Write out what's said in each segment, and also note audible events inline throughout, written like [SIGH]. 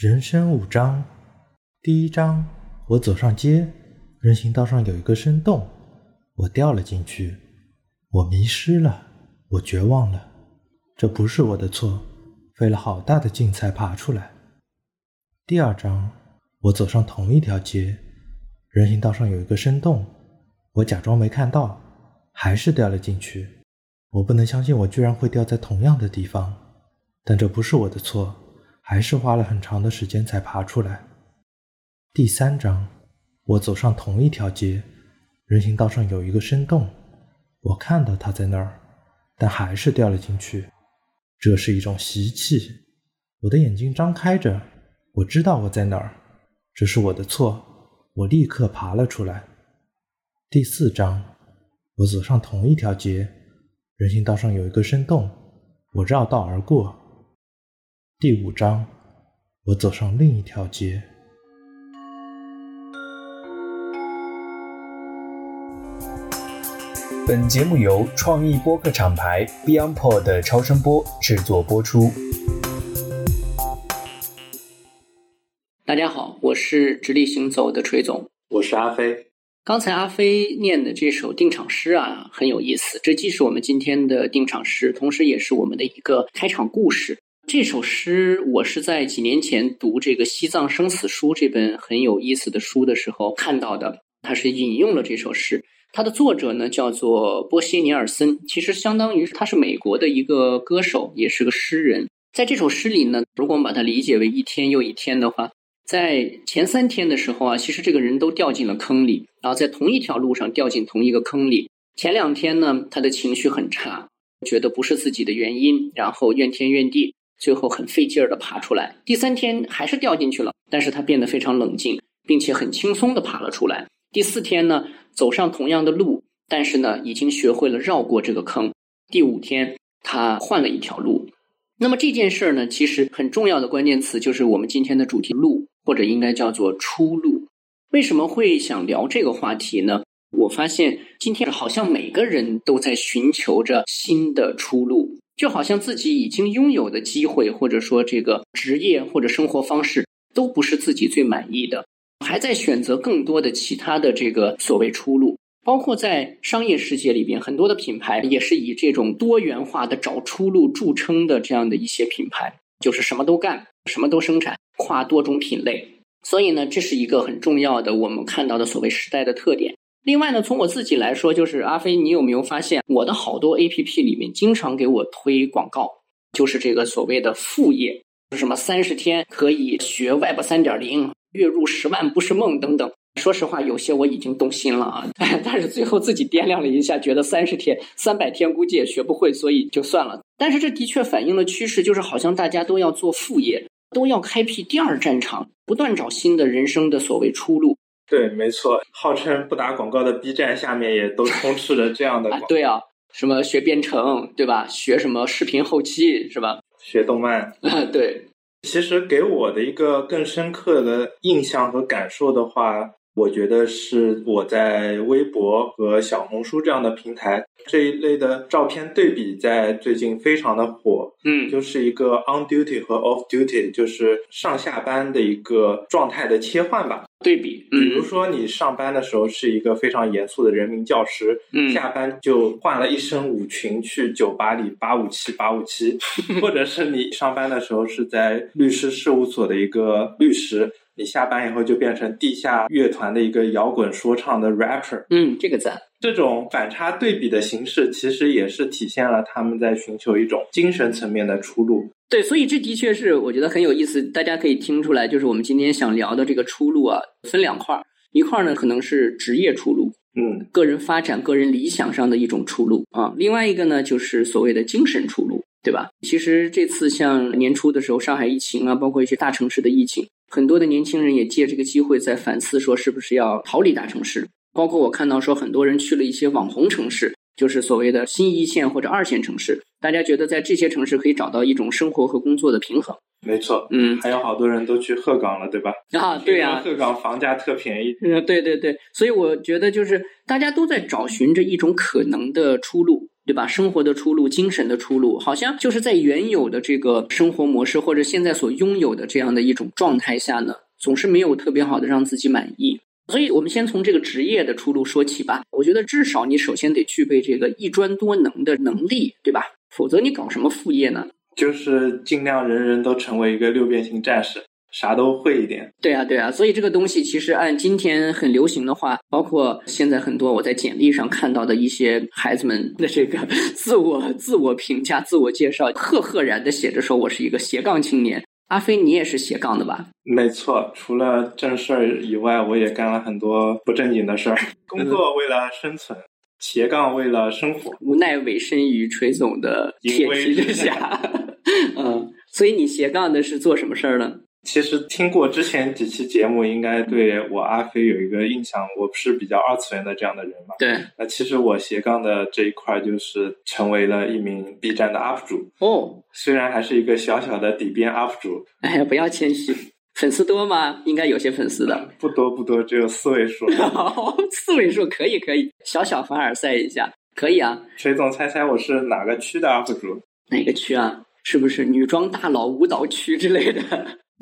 人生五章，第一章，我走上街，人行道上有一个深洞，我掉了进去，我迷失了，我绝望了，这不是我的错，费了好大的劲才爬出来。第二章，我走上同一条街，人行道上有一个深洞，我假装没看到，还是掉了进去，我不能相信我居然会掉在同样的地方，但这不是我的错。还是花了很长的时间才爬出来。第三章，我走上同一条街，人行道上有一个深洞，我看到它在那儿，但还是掉了进去。这是一种习气。我的眼睛张开着，我知道我在哪儿，这是我的错。我立刻爬了出来。第四章，我走上同一条街，人行道上有一个深洞，我绕道而过。第五章，我走上另一条街。本节目由创意播客厂牌 BeyondPod 的超声波制作播出。大家好，我是直立行走的锤总，我是阿飞。刚才阿飞念的这首定场诗啊，很有意思。这既是我们今天的定场诗，同时也是我们的一个开场故事。这首诗我是在几年前读这个《西藏生死书》这本很有意思的书的时候看到的。他是引用了这首诗，他的作者呢叫做波西尼尔森，其实相当于他是美国的一个歌手，也是个诗人。在这首诗里呢，如果我们把它理解为一天又一天的话，在前三天的时候啊，其实这个人都掉进了坑里，然后在同一条路上掉进同一个坑里。前两天呢，他的情绪很差，觉得不是自己的原因，然后怨天怨地。最后很费劲儿的爬出来，第三天还是掉进去了，但是他变得非常冷静，并且很轻松的爬了出来。第四天呢，走上同样的路，但是呢，已经学会了绕过这个坑。第五天，他换了一条路。那么这件事儿呢，其实很重要的关键词就是我们今天的主题“路”，或者应该叫做“出路”。为什么会想聊这个话题呢？我发现今天好像每个人都在寻求着新的出路。就好像自己已经拥有的机会，或者说这个职业或者生活方式，都不是自己最满意的，还在选择更多的其他的这个所谓出路。包括在商业世界里边，很多的品牌也是以这种多元化的找出路著称的这样的一些品牌，就是什么都干，什么都生产，跨多种品类。所以呢，这是一个很重要的我们看到的所谓时代的特点。另外呢，从我自己来说，就是阿飞，你有没有发现我的好多 A P P 里面经常给我推广告，就是这个所谓的副业，什么三十天可以学 Web 三点零，月入十万不是梦等等。说实话，有些我已经动心了啊，但是最后自己掂量了一下，觉得三十天、三百天估计也学不会，所以就算了。但是这的确反映了趋势，就是好像大家都要做副业，都要开辟第二战场，不断找新的人生的所谓出路。对，没错，号称不打广告的 B 站下面也都充斥着这样的。对啊，什么学编程，对吧？学什么视频后期，是吧？[LAUGHS] 学动漫。啊，对。其实给我的一个更深刻的印象和感受的话。我觉得是我在微博和小红书这样的平台这一类的照片对比，在最近非常的火。嗯，就是一个 on duty 和 off duty，就是上下班的一个状态的切换吧。对比，比如说你上班的时候是一个非常严肃的人民教师，嗯，下班就换了一身舞裙去酒吧里八五七八五七，[LAUGHS] 或者是你上班的时候是在律师事务所的一个律师。你下班以后就变成地下乐团的一个摇滚说唱的 rapper，嗯，这个赞。这种反差对比的形式，其实也是体现了他们在寻求一种精神层面的出路。对，所以这的确是我觉得很有意思。大家可以听出来，就是我们今天想聊的这个出路啊，分两块儿。一块儿呢，可能是职业出路，嗯，个人发展、个人理想上的一种出路啊。另外一个呢，就是所谓的精神出路，对吧？其实这次像年初的时候，上海疫情啊，包括一些大城市的疫情。很多的年轻人也借这个机会在反思，说是不是要逃离大城市？包括我看到说，很多人去了一些网红城市，就是所谓的新一线或者二线城市。大家觉得在这些城市可以找到一种生活和工作的平衡。没错，嗯，还有好多人都去鹤岗了，对吧？啊，对呀，鹤岗房价特便宜。嗯，对对对，所以我觉得就是大家都在找寻着一种可能的出路。对吧？生活的出路、精神的出路，好像就是在原有的这个生活模式或者现在所拥有的这样的一种状态下呢，总是没有特别好的让自己满意。所以我们先从这个职业的出路说起吧。我觉得至少你首先得具备这个一专多能的能力，对吧？否则你搞什么副业呢？就是尽量人人都成为一个六边形战士。啥都会一点，对啊，对啊，所以这个东西其实按今天很流行的话，包括现在很多我在简历上看到的一些孩子们的这个 [LAUGHS] 自我自我评价、自我介绍，赫赫然的写着说我是一个斜杠青年。阿飞，你也是斜杠的吧？没错，除了正事儿以外，我也干了很多不正经的事儿。[LAUGHS] 工作为了生存，斜杠为了生活，无奈委身于锤总的铁蹄之下。[LAUGHS] 嗯，所以你斜杠的是做什么事儿呢？其实听过之前几期节目，应该对我阿飞有一个印象。我不是比较二次元的这样的人嘛？对。那其实我斜杠的这一块，就是成为了一名 B 站的 UP 主。哦。虽然还是一个小小的底边 UP 主。哎呀，不要谦虚。粉丝多吗？应该有些粉丝的。不多不多，只有四位数。[LAUGHS] [LAUGHS] 四位数可以可以，小小凡尔赛一下，可以啊。水总，猜猜我是哪个区的 UP 主？哪个区啊？是不是女装大佬舞蹈区之类的？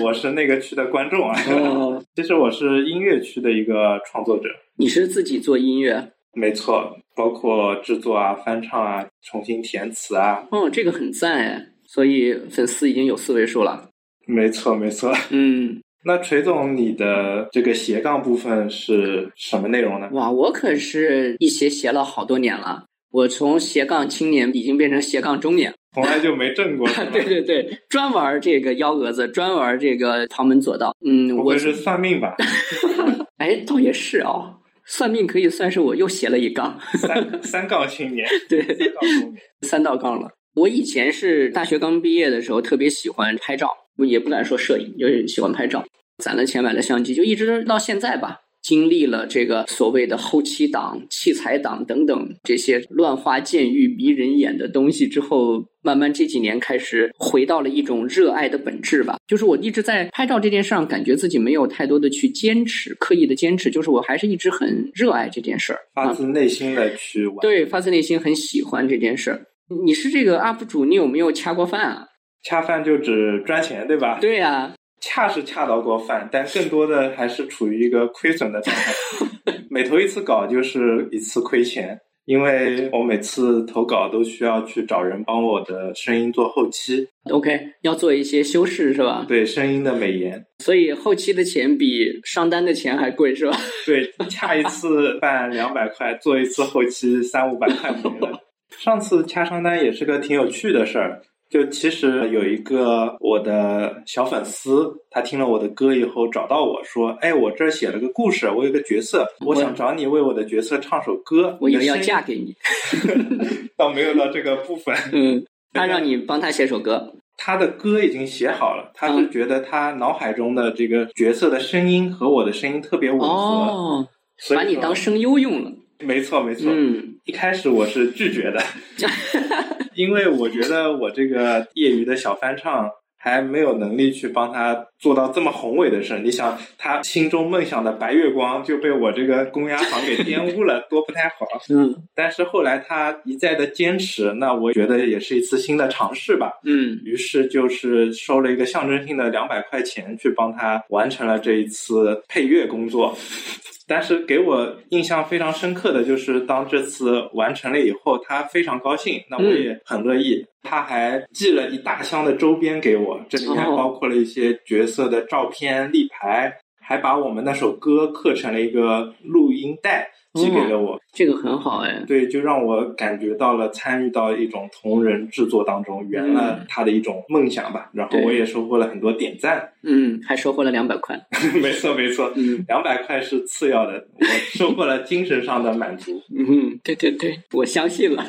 我是那个区的观众啊，[LAUGHS] 其实我是音乐区的一个创作者。你是自己做音乐？没错，包括制作啊、翻唱啊、重新填词啊。哦，这个很赞哎，所以粉丝已经有四位数了。没错，没错。嗯，那锤总，你的这个斜杠部分是什么内容呢？哇，我可是一斜斜了好多年了。我从斜杠青年已经变成斜杠中年，从来就没挣过。[LAUGHS] 对对对，专玩这个幺蛾子，专玩这个旁门左道。嗯，我是算命吧？[LAUGHS] 哎，倒也是哦，算命可以算是我又斜了一杠。三三杠青年，[LAUGHS] 对，三杠中年，三道杠了。我以前是大学刚毕业的时候，特别喜欢拍照，也不敢说摄影，就是喜欢拍照，攒了钱买了相机，就一直到现在吧。经历了这个所谓的后期党、器材党等等这些乱花渐欲迷人眼的东西之后，慢慢这几年开始回到了一种热爱的本质吧。就是我一直在拍照这件事上，感觉自己没有太多的去坚持，刻意的坚持，就是我还是一直很热爱这件事儿，发自内心的去玩。对，发自内心很喜欢这件事儿。你是这个 UP 主，你有没有掐过饭啊？恰饭就只赚钱，对吧？对呀。恰是恰到过饭，但更多的还是处于一个亏损的状态。每投一次稿就是一次亏钱，因为我每次投稿都需要去找人帮我的声音做后期。OK，要做一些修饰是吧？对，声音的美颜。所以后期的钱比上单的钱还贵是吧？[LAUGHS] 对，恰一次办两百块，做一次后期三五百块没了。上次掐上单也是个挺有趣的事儿。就其实有一个我的小粉丝，他听了我的歌以后找到我说：“哎，我这儿写了个故事，我有个角色，我想找你为我的角色唱首歌。”我以为要嫁给你，[LAUGHS] 倒没有到这个部分。[LAUGHS] 嗯，他让你帮他写首歌，他的歌已经写好了，他是觉得他脑海中的这个角色的声音和我的声音特别吻合，哦，把你当声优用了。没错，没错。嗯，一开始我是拒绝的。[LAUGHS] 因为我觉得我这个业余的小翻唱还没有能力去帮他做到这么宏伟的事。你想，他心中梦想的白月光就被我这个公鸭房给玷污了，多不太好。[LAUGHS] 嗯。但是后来他一再的坚持，那我觉得也是一次新的尝试吧。嗯。于是就是收了一个象征性的两百块钱，去帮他完成了这一次配乐工作。但是给我印象非常深刻的就是，当这次完成了以后，他非常高兴，那我也很乐意。他还寄了一大箱的周边给我，这里面包括了一些角色的照片、立牌，还把我们那首歌刻成了一个录音带。寄给了我，这个很好哎。对，就让我感觉到了参与到一种同人制作当中，圆了他的一种梦想吧。然后我也收获了很多点赞，嗯，还收获了两百块。没 [LAUGHS] 错没错，嗯，两百块是次要的，我收获了精神上的满足。嗯，对对对，我相信了。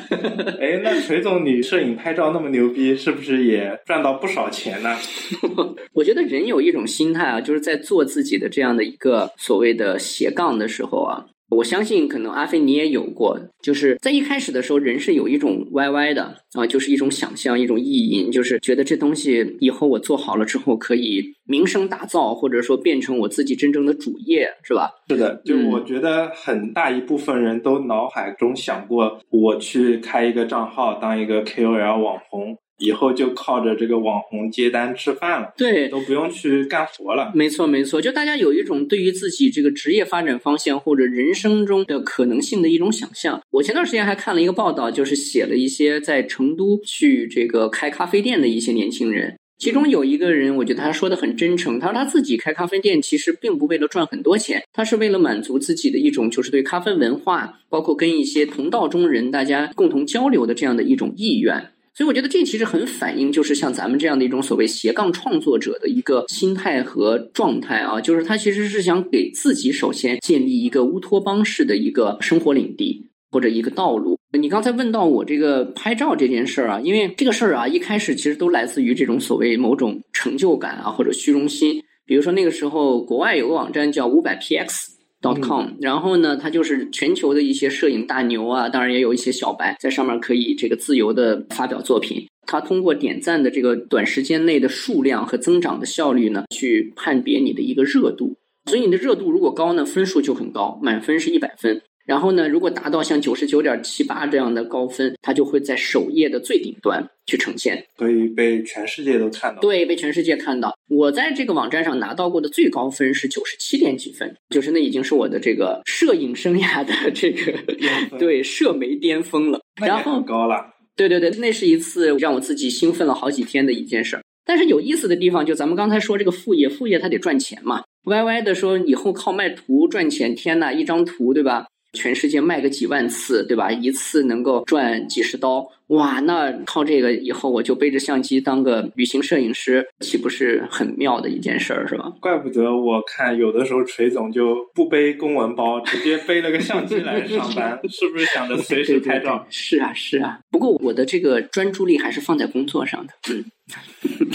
哎，那锤总，你摄影拍照那么牛逼，是不是也赚到不少钱呢？[LAUGHS] 我觉得人有一种心态啊，就是在做自己的这样的一个所谓的斜杠的时候啊。我相信可能阿飞你也有过，就是在一开始的时候，人是有一种歪歪的啊，就是一种想象，一种意淫，就是觉得这东西以后我做好了之后可以名声大噪，或者说变成我自己真正的主业，是吧？是的，就嗯我觉得很大一部分人都脑海中想过，我去开一个账号当一个 KOL 网红，以后就靠着这个网红接单吃饭了，对，都不用去干活了。没错，没错，就大家有一种对于自己这个职业发展方向或者人生中的可能性的一种想象。我前段时间还看了一个报道，就是写了一些在成都去这个开咖啡店的一些年轻人。其中有一个人，我觉得他说的很真诚。他说他自己开咖啡店，其实并不为了赚很多钱，他是为了满足自己的一种就是对咖啡文化，包括跟一些同道中人大家共同交流的这样的一种意愿。所以我觉得这其实很反映，就是像咱们这样的一种所谓斜杠创作者的一个心态和状态啊，就是他其实是想给自己首先建立一个乌托邦式的一个生活领地或者一个道路。你刚才问到我这个拍照这件事儿啊，因为这个事儿啊，一开始其实都来自于这种所谓某种成就感啊或者虚荣心。比如说那个时候，国外有个网站叫五百 px。Dot com，、然后呢，它就是全球的一些摄影大牛啊，当然也有一些小白在上面可以这个自由的发表作品。它通过点赞的这个短时间内的数量和增长的效率呢，去判别你的一个热度。所以你的热度如果高呢，分数就很高，满分是一百分。然后呢，如果达到像九十九点七八这样的高分，它就会在首页的最顶端去呈现。可以被全世界都看到。对，被全世界看到。我在这个网站上拿到过的最高分是九十七点几分，就是那已经是我的这个摄影生涯的这个 [LAUGHS] 对社媒巅峰了。然后很高了。对对对，那是一次让我自己兴奋了好几天的一件事儿。但是有意思的地方，就咱们刚才说这个副业，副业它得赚钱嘛。歪歪的说以后靠卖图赚钱，天呐，一张图对吧？全世界卖个几万次，对吧？一次能够赚几十刀，哇！那靠这个以后我就背着相机当个旅行摄影师，岂不是很妙的一件事儿，是吧？怪不得我看有的时候锤总就不背公文包，直接背了个相机来上班，是不是想着随时拍照？是啊，是啊。不过我的这个专注力还是放在工作上的，嗯。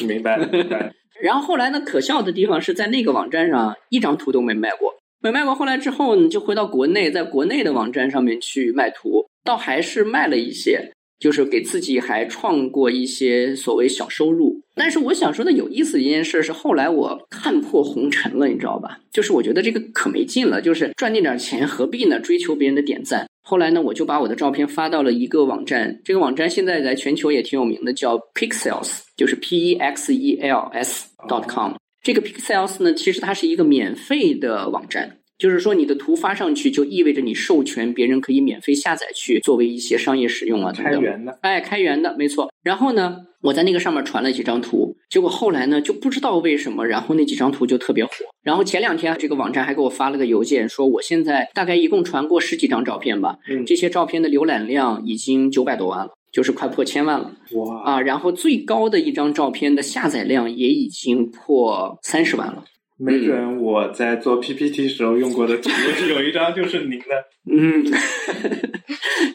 明白了，明白了。[LAUGHS] 然后后来呢，可笑的地方是在那个网站上一张图都没卖过，没卖过。后来之后呢，就回到国内，在国内的网站上面去卖图，倒还是卖了一些，就是给自己还创过一些所谓小收入。但是我想说的有意思一件事是，后来我看破红尘了，你知道吧？就是我觉得这个可没劲了，就是赚那点钱何必呢？追求别人的点赞。后来呢，我就把我的照片发到了一个网站，这个网站现在在全球也挺有名的，叫 Pixels，就是 P E X E L S dot com。这个 Pixels 呢，其实它是一个免费的网站，就是说你的图发上去，就意味着你授权别人可以免费下载去作为一些商业使用啊等等。开源的，哎，开源的，没错。然后呢，我在那个上面传了几张图，结果后来呢，就不知道为什么，然后那几张图就特别火。然后前两天这个网站还给我发了个邮件，说我现在大概一共传过十几张照片吧，嗯，这些照片的浏览量已经九百多万了，就是快破千万了哇，啊。然后最高的一张照片的下载量也已经破三十万了。没准我在做 PPT 时候用过的图，有一张就是您的。[LAUGHS] 嗯，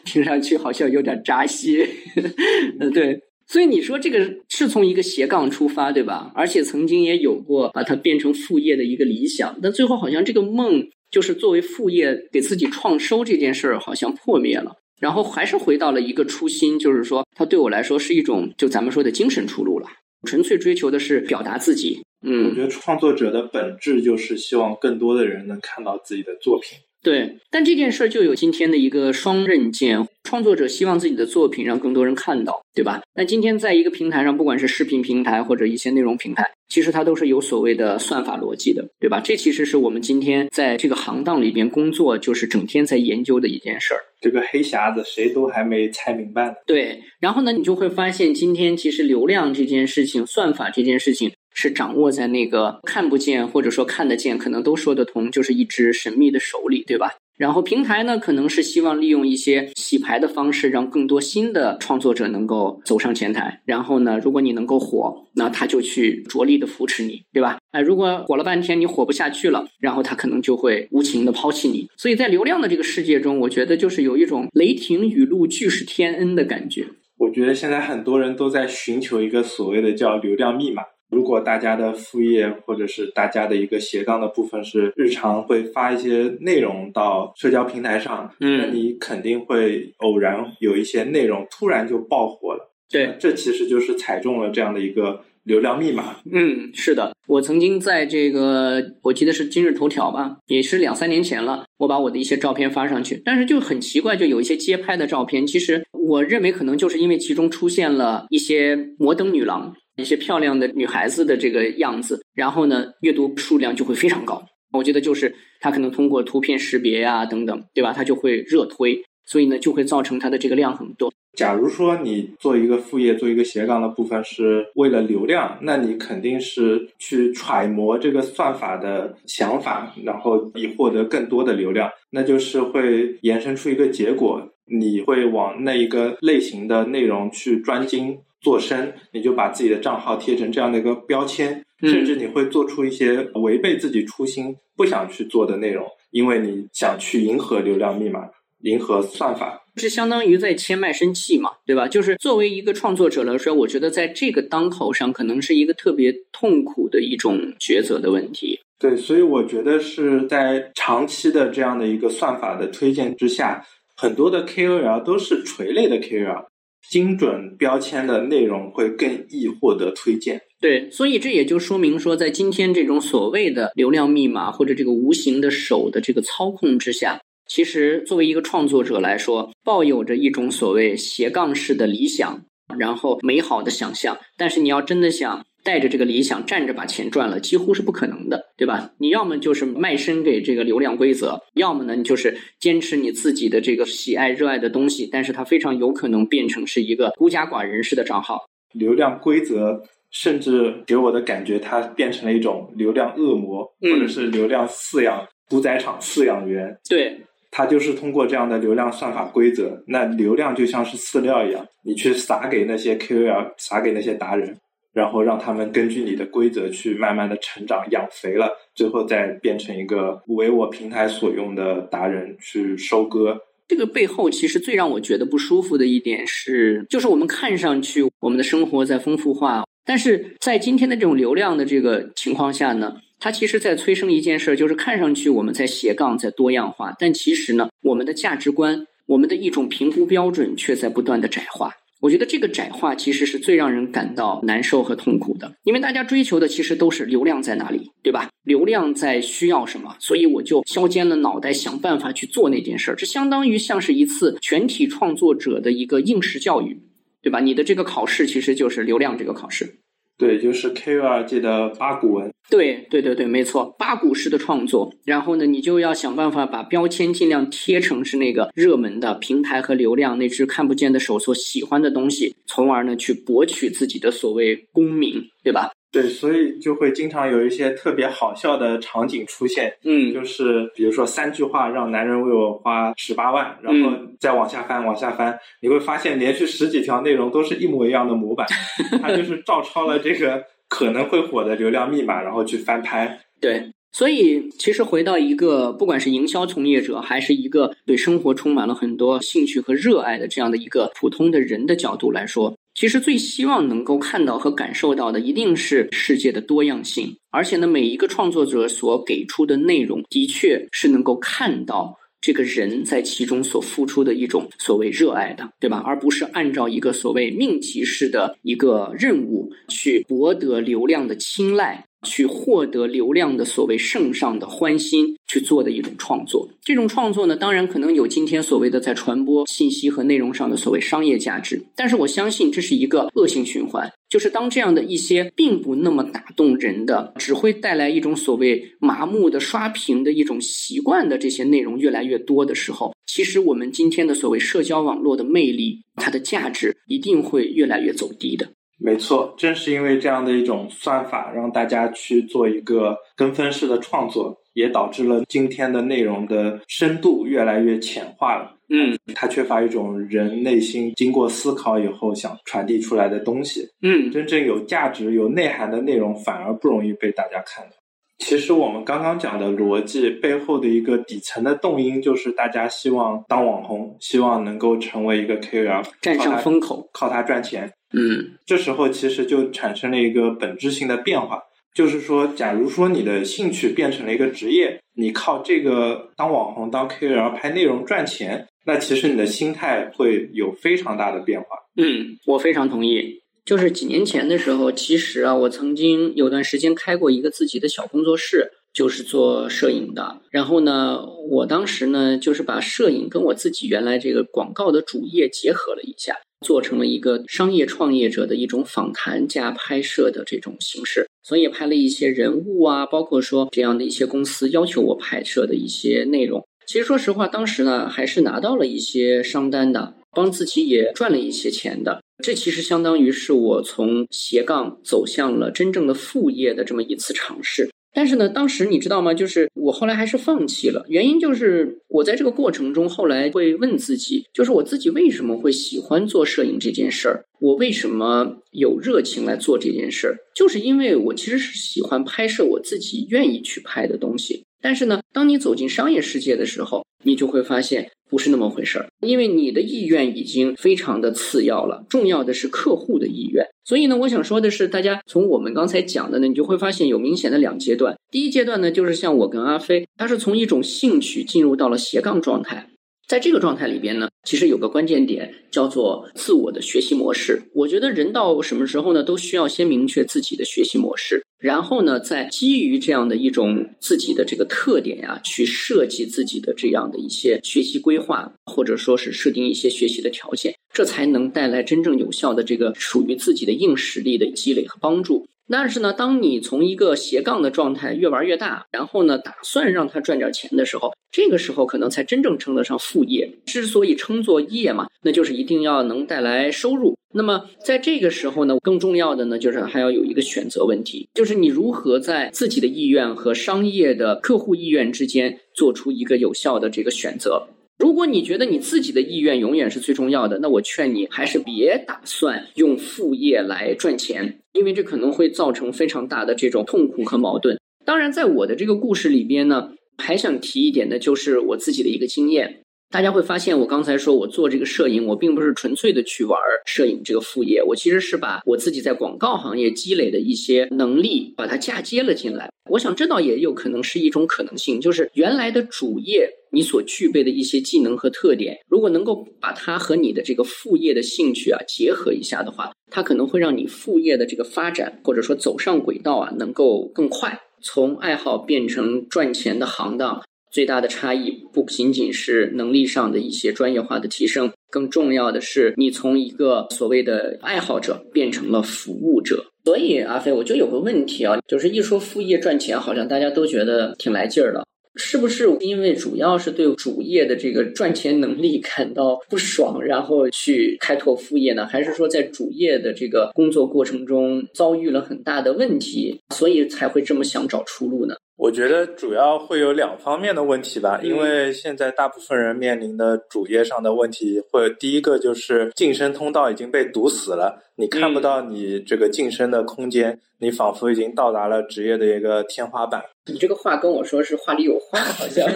听上去好像有点扎心。[LAUGHS] 呃，对，所以你说这个是从一个斜杠出发，对吧？而且曾经也有过把它变成副业的一个理想，但最后好像这个梦就是作为副业给自己创收这件事儿，好像破灭了。然后还是回到了一个初心，就是说，它对我来说是一种就咱们说的精神出路了。纯粹追求的是表达自己。嗯我，觉得创作者的本质就是希望更多的人能看到自己的作品。对，但这件事儿就有今天的一个双刃剑，创作者希望自己的作品让更多人看到，对吧？那今天在一个平台上，不管是视频平台或者一些内容平台，其实它都是有所谓的算法逻辑的，对吧？这其实是我们今天在这个行当里边工作，就是整天在研究的一件事儿。这个黑匣子谁都还没猜明白呢。对，然后呢，你就会发现，今天其实流量这件事情、算法这件事情，是掌握在那个看不见或者说看得见，可能都说得通，就是一只神秘的手里，对吧？然后平台呢，可能是希望利用一些洗牌的方式，让更多新的创作者能够走上前台。然后呢，如果你能够火，那他就去着力的扶持你，对吧？哎，如果火了半天你火不下去了，然后他可能就会无情的抛弃你。所以在流量的这个世界中，我觉得就是有一种雷霆雨露俱是天恩的感觉。我觉得现在很多人都在寻求一个所谓的叫流量密码。如果大家的副业或者是大家的一个斜杠的部分是日常会发一些内容到社交平台上，嗯那你肯定会偶然有一些内容突然就爆火了。对，这其实就是踩中了这样的一个流量密码。嗯，是的，我曾经在这个，我记得是今日头条吧，也是两三年前了，我把我的一些照片发上去，但是就很奇怪，就有一些街拍的照片，其实我认为可能就是因为其中出现了一些摩登女郎、一些漂亮的女孩子的这个样子，然后呢，阅读数量就会非常高。我觉得就是它可能通过图片识别呀、等等，对吧？它就会热推，所以呢，就会造成它的这个量很多。假如说你做一个副业、做一个斜杠的部分是为了流量，那你肯定是去揣摩这个算法的想法，然后以获得更多的流量，那就是会延伸出一个结果，你会往那一个类型的内容去专精做深，你就把自己的账号贴成这样的一个标签，嗯甚至你会做出一些违背自己初心、不想去做的内容，因为你想去迎合流量密码、迎合算法。是相当于在切卖身契嘛，对吧？就是作为一个创作者来说，我觉得在这个当口上，可能是一个特别痛苦的一种抉择的问题。对，所以我觉得是在长期的这样的一个算法的推荐之下，很多的 KOL 都是垂类的 KOL，精准标签的内容会更易获得推荐。对，所以这也就说明说，在今天这种所谓的流量密码或者这个无形的手的这个操控之下，其实作为一个创作者来说，抱有着一种所谓斜杠式的理想，然后美好的想象，但是你要真的想带着这个理想站着把钱赚了，几乎是不可能的，对吧？你要么就是卖身给这个流量规则，要么呢你就是坚持你自己的这个喜爱热爱的东西，但是它非常有可能变成是一个孤家寡人式的账号。流量规则甚至给我的感觉，它变成了一种流量恶魔，嗯或者是流量饲养屠宰场饲养员。对，它就是通过这样的流量算法规则，那流量就像是饲料一样，你去撒给那些 KOL，撒给那些达人，然后让他们根据你的规则去慢慢的成长，养肥了，最后再变成一个为我平台所用的达人去收割。这个背后其实最让我觉得不舒服的一点是，就是我们看上去我们的生活在丰富化，但是在今天的这种流量的这个情况下呢，它其实在催生一件事儿，就是看上去我们在斜杠在多样化，但其实呢，我们的价值观、我们的一种评估标准却在不断的窄化。我觉得这个窄化其实是最让人感到难受和痛苦的，因为大家追求的其实都是流量在哪里，对吧？流量在需要什么，所以我就削尖了脑袋想办法去做那件事儿。这相当于像是一次全体创作者的一个应试教育，对吧？你的这个考试其实就是流量这个考试。对，就是 K U R 界的八股文。对对对对，没错，八股式的创作，然后呢，你就要想办法把标签尽量贴成是那个热门的平台和流量那只看不见的手所喜欢的东西，从而呢去博取自己的所谓功名，对吧？对，所以就会经常有一些特别好笑的场景出现，嗯。就是比如说三句话让男人为我花十八万，然后再往下翻，往下翻，你会发现连续十几条内容都是一模一样的模板，[LAUGHS] 它就是照抄了这个可能会火的流量密码，然后去翻拍。对，所以其实回到一个不管是营销从业者，还是一个对生活充满了很多兴趣和热爱的这样的一个普通的人的角度来说，其实最希望能够看到和感受到的，一定是世界的多样性。而且呢，每一个创作者所给出的内容，的确是能够看到。这个人在其中所付出的一种所谓热爱的，对吧？而不是按照一个所谓命题式的一个任务去博得流量的青睐，去获得流量的所谓圣上的欢心去做的一种创作。这种创作呢，当然可能有今天所谓的在传播信息和内容上的所谓商业价值，但是我相信这是一个恶性循环。就是当这样的一些并不那么打动人的，只会带来一种所谓麻木的刷屏的一种习惯的这些内容越来越多的时候，其实我们今天的所谓社交网络的魅力，它的价值一定会越来越走低的。没错，正是因为这样的一种算法，让大家去做一个跟风式的创作，也导致了今天的内容的深度越来越浅化了。嗯它缺乏一种人内心经过思考以后想传递出来的东西。嗯真正有价值、有内涵的内容，反而不容易被大家看到。其实我们刚刚讲的逻辑背后的一个底层的动因，就是大家希望当网红，希望能够成为一个 KOL，占上风口。靠它赚钱。嗯这时候其实就产生了一个本质性的变化，就是说，假如说你的兴趣变成了一个职业，你靠这个当网红、当 KOL 拍内容赚钱，那其实你的心态会有非常大的变化。嗯，我非常同意。就是几年前的时候，其实啊，我曾经有段时间开过一个自己的小工作室，就是做摄影的。然后呢，我当时呢，就是把摄影跟我自己原来这个广告的主业结合了一下，做成了一个商业创业者的一种访谈加拍摄的这种形式。所以也拍了一些人物啊，包括说这样的一些公司要求我拍摄的一些内容。其实说实话，当时呢还是拿到了一些商单的，帮自己也赚了一些钱的。这其实相当于是我从斜杠走向了真正的副业的这么一次尝试。但是呢，当时你知道吗？就是我后来还是放弃了，原因就是我在这个过程中后来会问自己，就是我自己为什么会喜欢做摄影这件事儿？我为什么有热情来做这件事儿？就是因为我其实是喜欢拍摄我自己愿意去拍的东西。但是呢，当你走进商业世界的时候，你就会发现不是那么回事儿，因为你的意愿已经非常的次要了，重要的是客户的意愿。所以呢，我想说的是，大家从我们刚才讲的呢，你就会发现有明显的两阶段。第一阶段呢，就是像我跟阿飞，他是从一种兴趣进入到了斜杠状态。在这个状态里边呢，其实有个关键点叫做自我的学习模式。我觉得人到什么时候呢，都需要先明确自己的学习模式，然后呢，再基于这样的一种自己的这个特点呀，去设计自己的这样的一些学习规划，或者说是设定一些学习的条件，这才能带来真正有效的这个属于自己的硬实力的积累和帮助。但是呢，当你从一个斜杠的状态越玩越大，然后呢，打算让他赚点钱的时候，这个时候可能才真正称得上副业。之所以称作业嘛，那就是一定要能带来收入。那么在这个时候呢，更重要的呢，就是还要有一个选择问题，就是你如何在自己的意愿和商业的客户意愿之间做出一个有效的这个选择。如果你觉得你自己的意愿永远是最重要的，那我劝你还是别打算用副业来赚钱，因为这可能会造成非常大的这种痛苦和矛盾。当然，在我的这个故事里边呢，还想提一点的就是我自己的一个经验。大家会发现，我刚才说我做这个摄影，我并不是纯粹的去玩摄影这个副业，我其实是把我自己在广告行业积累的一些能力，把它嫁接了进来。我想这倒也有可能是一种可能性，就是原来的主业你所具备的一些技能和特点，如果能够把它和你的这个副业的兴趣啊结合一下的话，它可能会让你副业的这个发展或者说走上轨道啊能够更快，从爱好变成赚钱的行当。最大的差异不仅仅是能力上的一些专业化的提升，更重要的是你从一个所谓的爱好者变成了服务者。所以阿飞，我就有个问题啊，就是一说副业赚钱，好像大家都觉得挺来劲儿的，是不是因为主要是对主业的这个赚钱能力感到不爽，然后去开拓副业呢？还是说在主业的这个工作过程中遭遇了很大的问题，所以才会这么想找出路呢？我觉得主要会有两方面的问题吧，因为现在大部分人面临的主业上的问题，会第一个就是晋升通道已经被堵死了，你看不到你这个晋升的空间，你仿佛已经到达了职业的一个天花板。你这个话跟我说是话里有话，好像。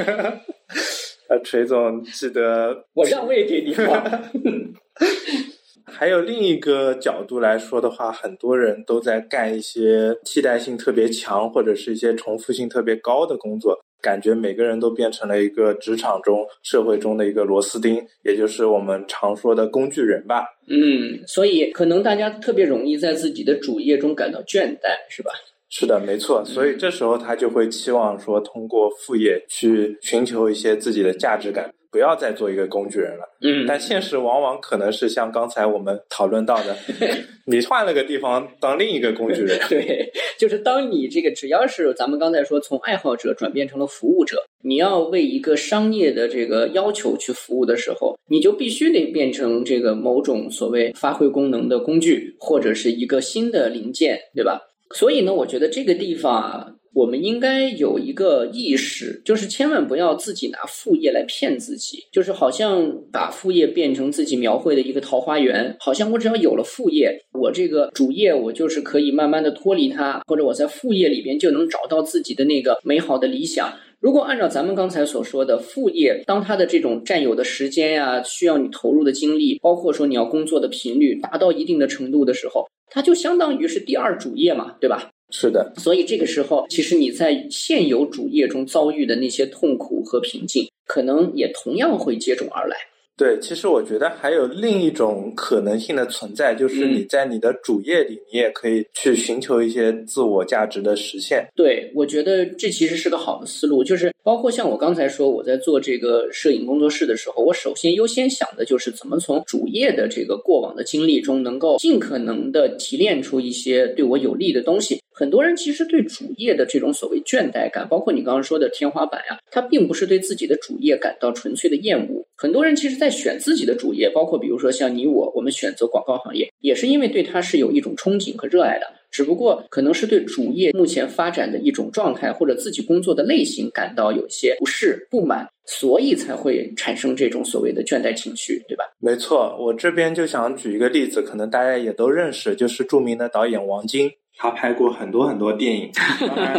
[LAUGHS] 呃，锤总记得我让位给你吧。[LAUGHS] 还有另一个角度来说的话，很多人都在干一些替代性特别强或者是一些重复性特别高的工作，感觉每个人都变成了一个职场中、社会中的一个螺丝钉，也就是我们常说的工具人吧。嗯，所以可能大家特别容易在自己的主业中感到倦怠，是吧？是的，没错。所以这时候他就会期望说，通过副业去寻求一些自己的价值感。不要再做一个工具人了。嗯，但现实往往可能是像刚才我们讨论到的，[LAUGHS] 你换了个地方当另一个工具人。对，就是当你这个只要是咱们刚才说从爱好者转变成了服务者，你要为一个商业的这个要求去服务的时候，你就必须得变成这个某种所谓发挥功能的工具，或者是一个新的零件，对吧？所以呢，我觉得这个地方啊。我们应该有一个意识，就是千万不要自己拿副业来骗自己，就是好像把副业变成自己描绘的一个桃花源，好像我只要有了副业，我这个主业我就是可以慢慢的脱离它，或者我在副业里边就能找到自己的那个美好的理想。如果按照咱们刚才所说的副业，当它的这种占有的时间呀，需要你投入的精力，包括说你要工作的频率达到一定的程度的时候，它就相当于是第二主业嘛，对吧？是的，所以这个时候，其实你在现有主业中遭遇的那些痛苦和平静，可能也同样会接踵而来。对，其实我觉得还有另一种可能性的存在，就是你在你的主业里，你也可以去寻求一些自我价值的实现。对，我觉得这其实是个好的思路，就是包括像我刚才说，我在做这个摄影工作室的时候，我首先优先想的就是怎么从主业的这个过往的经历中，能够尽可能的提炼出一些对我有利的东西。很多人其实对主业的这种所谓倦怠感，包括你刚刚说的天花板呀，他并不是对自己的主业感到纯粹的厌恶。很多人其实，在选自己的主业，包括比如说像你我，我们选择广告行业，也是因为对它是有一种憧憬和热爱的。只不过可能是对主业目前发展的一种状态，或者自己工作的类型感到有些不适、不满，所以才会产生这种所谓的倦怠情绪，对吧？没错，我这边就想举一个例子，可能大家也都认识，就是著名的导演王晶。他拍过很多很多电影，[LAUGHS] 当然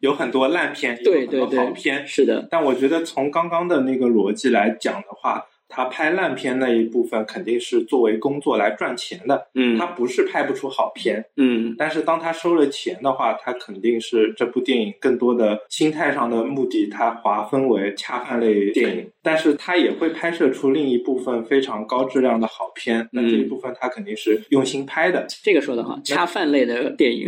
有有很多烂片，有很多好片，是的。但我觉得从刚刚的那个逻辑来讲的话。他拍烂片那一部分肯定是作为工作来赚钱的，嗯，他不是拍不出好片，嗯，但是当他收了钱的话，他肯定是这部电影更多的心态上的目的，他划分为恰饭类电影，但是他也会拍摄出另一部分非常高质量的好片，那这一部分他肯定是用心拍的。这个说的好，恰饭类的电影，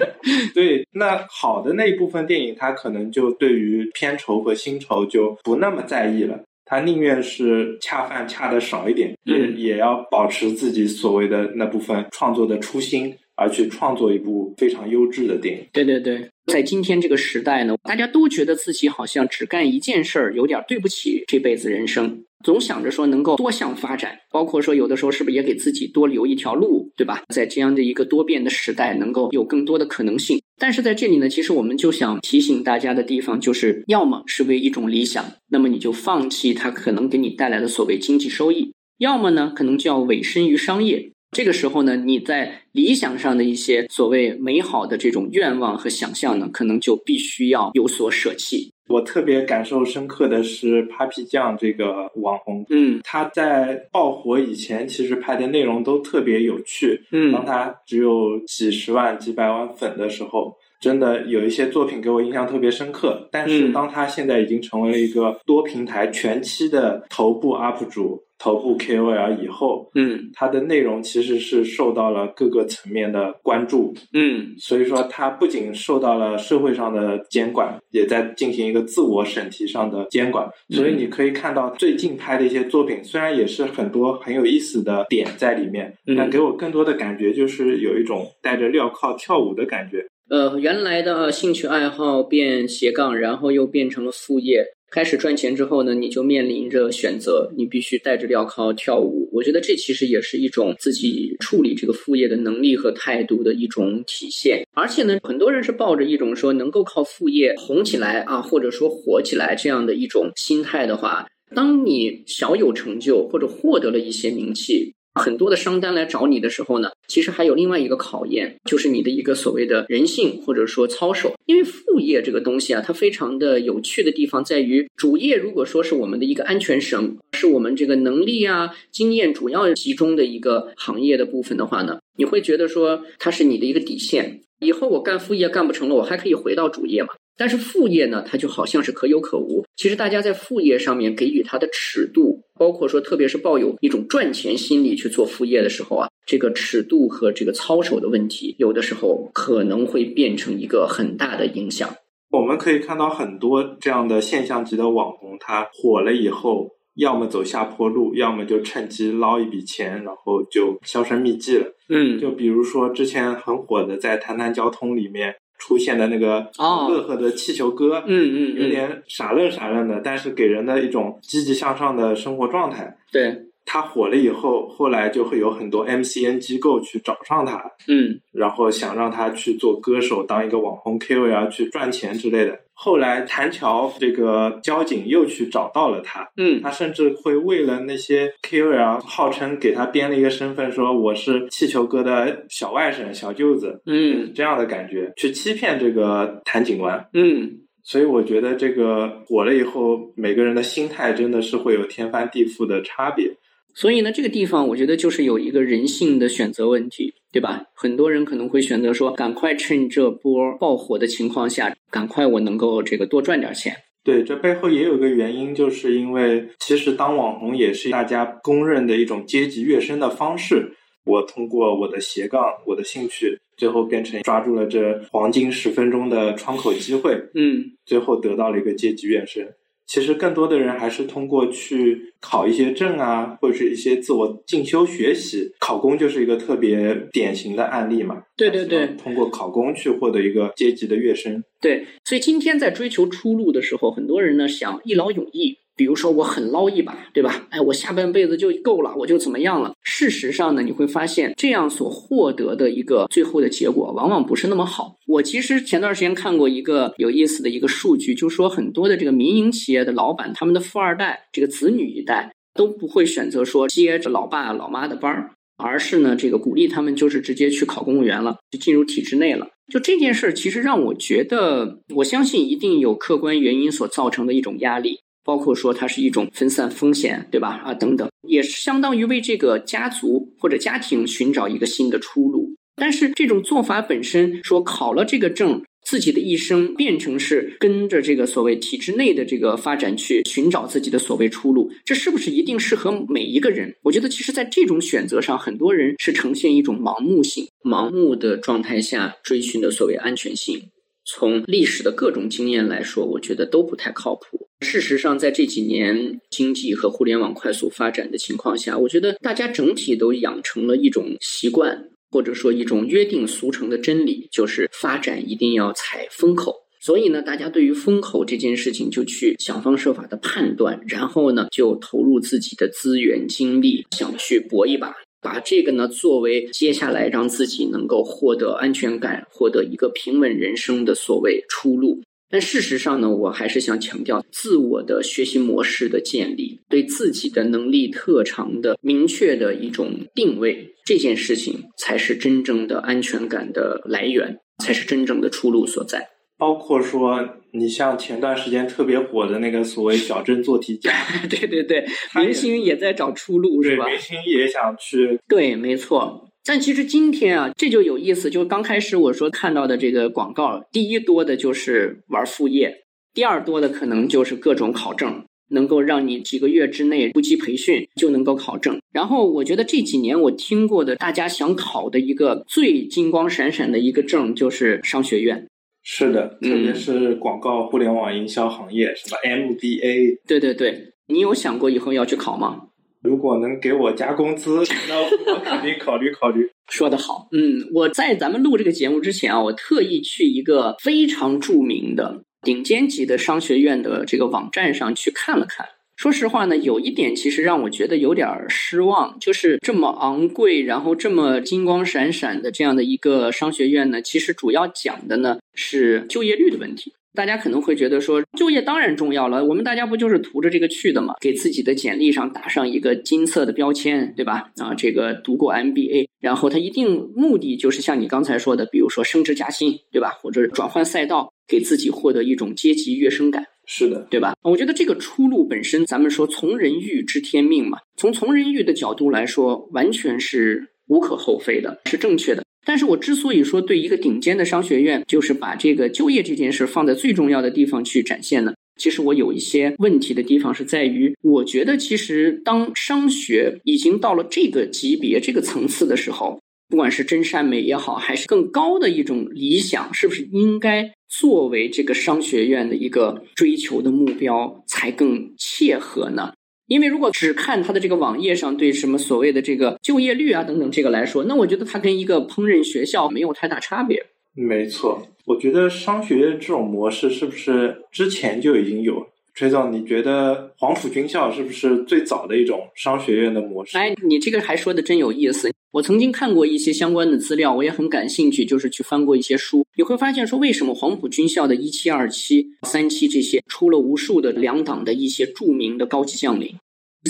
[LAUGHS] 对，那好的那一部分电影，他可能就对于片酬和薪酬就不那么在意了。他宁愿是恰饭恰的少一点，也也要保持自己所谓的那部分创作的初心，而去创作一部非常优质的电影。对对对，在今天这个时代呢，大家都觉得自己好像只干一件事儿，有点对不起这辈子人生。总想着说能够多项发展，包括说有的时候是不是也给自己多留一条路，对吧？在这样的一个多变的时代，能够有更多的可能性。但是在这里呢，其实我们就想提醒大家的地方，就是要么是为一种理想，那么你就放弃它可能给你带来的所谓经济收益；要么呢，可能就要委身于商业。这个时候呢，你在理想上的一些所谓美好的这种愿望和想象呢，可能就必须要有所舍弃。我特别感受深刻的是 Papi 酱这个网红，嗯，他在爆火以前，其实拍的内容都特别有趣，嗯，当他只有几十万、几百万粉的时候，真的有一些作品给我印象特别深刻。但是当他现在已经成为了一个多平台全期的头部 UP 主。头部 KOL 以后，嗯，它的内容其实是受到了各个层面的关注，嗯，所以说它不仅受到了社会上的监管，也在进行一个自我审题上的监管。所以你可以看到最近拍的一些作品，虽然也是很多很有意思的点在里面，但给我更多的感觉就是有一种带着镣铐跳舞的感觉。呃，原来的兴趣爱好变斜杠，然后又变成了副业。开始赚钱之后呢，你就面临着选择，你必须带着镣铐跳舞。我觉得这其实也是一种自己处理这个副业的能力和态度的一种体现。而且呢，很多人是抱着一种说能够靠副业红起来啊，或者说火起来这样的一种心态的话，当你小有成就或者获得了一些名气。很多的商单来找你的时候呢，其实还有另外一个考验，就是你的一个所谓的人性或者说操守。因为副业这个东西啊，它非常的有趣的地方在于，主业如果说是我们的一个安全绳，是我们这个能力啊、经验主要集中的一个行业的部分的话呢，你会觉得说它是你的一个底线。以后我干副业干不成了，我还可以回到主业嘛。但是副业呢，它就好像是可有可无。其实大家在副业上面给予它的尺度，包括说，特别是抱有一种赚钱心理去做副业的时候啊，这个尺度和这个操守的问题，有的时候可能会变成一个很大的影响。我们可以看到很多这样的现象级的网红，他火了以后，要么走下坡路，要么就趁机捞一笔钱，然后就销声匿迹了。嗯，就比如说之前很火的在《谈谈交通》里面。出现的那个乐呵的气球哥，嗯嗯，有点傻愣傻愣的，但是给人的一种积极向上的生活状态。对，他火了以后，后来就会有很多 MCN 机构去找上他，嗯，然后想让他去做歌手，当一个网红 KOL 去赚钱之类的。后来谭桥这个交警又去找到了他，嗯，他甚至会为了那些 KOL 号称给他编了一个身份，说我是气球哥的小外甥、小舅子，嗯，这样的感觉去欺骗这个谭警官，嗯。所以我觉得这个火了以后，每个人的心态真的是会有天翻地覆的差别。所以呢，这个地方我觉得就是有一个人性的选择问题，对吧？很多人可能会选择说，赶快趁这波爆火的情况下，赶快我能够这个多赚点钱。对，这背后也有一个原因，就是因为其实当网红也是大家公认的一种阶级跃升的方式。我通过我的斜杠，我的兴趣，最后变成抓住了这黄金十分钟的窗口机会，嗯，最后得到了一个阶级跃升。其实更多的人还是通过去考一些证啊，或者是一些自我进修学习，考公就是一个特别典型的案例嘛。对对对，通过考公去获得一个阶级的跃升。对，所以今天在追求出路的时候，很多人呢想一劳永逸。比如说我很捞一把，对吧？哎，我下半辈子就够了，我就怎么样了？事实上呢，你会发现这样所获得的一个最后的结果，往往不是那么好。我其实前段时间看过一个有意思的一个数据，就是说很多的这个民营企业的老板，他们的富二代这个子女一代都不会选择说接着老爸老妈的班儿，而是呢这个鼓励他们就是直接去考公务员了，就进入体制内了。就这件事儿，其实让我觉得，我相信一定有客观原因所造成的一种压力。包括说它是一种分散风险，对吧？啊，等等，也是相当于为这个家族或者家庭寻找一个新的出路。但是这种做法本身，说考了这个证，自己的一生变成是跟着这个所谓体制内的这个发展去寻找自己的所谓出路，这是不是一定适合每一个人？我觉得，其实，在这种选择上，很多人是呈现一种盲目性、盲目的状态下追寻的所谓安全性。从历史的各种经验来说，我觉得都不太靠谱。事实上，在这几年经济和互联网快速发展的情况下，我觉得大家整体都养成了一种习惯，或者说一种约定俗成的真理，就是发展一定要踩风口。所以呢，大家对于风口这件事情就去想方设法的判断，然后呢，就投入自己的资源精力，想去搏一把。把这个呢作为接下来让自己能够获得安全感、获得一个平稳人生的所谓出路。但事实上呢，我还是想强调自我的学习模式的建立，对自己的能力特长的明确的一种定位，这件事情才是真正的安全感的来源，才是真正的出路所在。包括说，你像前段时间特别火的那个所谓小镇做题家，[LAUGHS] 对对对，明星也在找出路，是吧？明星也想去，对，没错。但其实今天啊，这就有意思，就刚开始我说看到的这个广告，第一多的就是玩副业，第二多的可能就是各种考证，能够让你几个月之内不计培训就能够考证。然后我觉得这几年我听过的大家想考的一个最金光闪闪的一个证，就是商学院。是的，特别是广告、互联网营销行业，什么 MBA。对对对，你有想过以后要去考吗？如果能给我加工资，[LAUGHS] 那我肯定考虑考虑。说得好，嗯，我在咱们录这个节目之前啊，我特意去一个非常著名的顶尖级的商学院的这个网站上去看了看。说实话呢，有一点其实让我觉得有点失望，就是这么昂贵，然后这么金光闪闪的这样的一个商学院呢，其实主要讲的呢是就业率的问题。大家可能会觉得说，就业当然重要了，我们大家不就是图着这个去的嘛？给自己的简历上打上一个金色的标签，对吧？啊，这个读过 MBA，然后他一定目的就是像你刚才说的，比如说升职加薪，对吧？或者转换赛道，给自己获得一种阶级跃升感。是的，对吧？我觉得这个出路本身，咱们说从人欲知天命嘛，从从人欲的角度来说，完全是无可厚非的，是正确的。但是我之所以说对一个顶尖的商学院，就是把这个就业这件事放在最重要的地方去展现呢，其实我有一些问题的地方是在于，我觉得其实当商学已经到了这个级别、这个层次的时候。不管是真善美也好，还是更高的一种理想，是不是应该作为这个商学院的一个追求的目标才更切合呢？因为如果只看它的这个网页上对什么所谓的这个就业率啊等等这个来说，那我觉得它跟一个烹饪学校没有太大差别。没错，我觉得商学院这种模式是不是之前就已经有？崔总，你觉得黄埔军校是不是最早的一种商学院的模式？哎，你这个还说的真有意思。我曾经看过一些相关的资料，我也很感兴趣，就是去翻过一些书。你会发现说，为什么黄埔军校的一期、二期、三期这些出了无数的两党的一些著名的高级将领，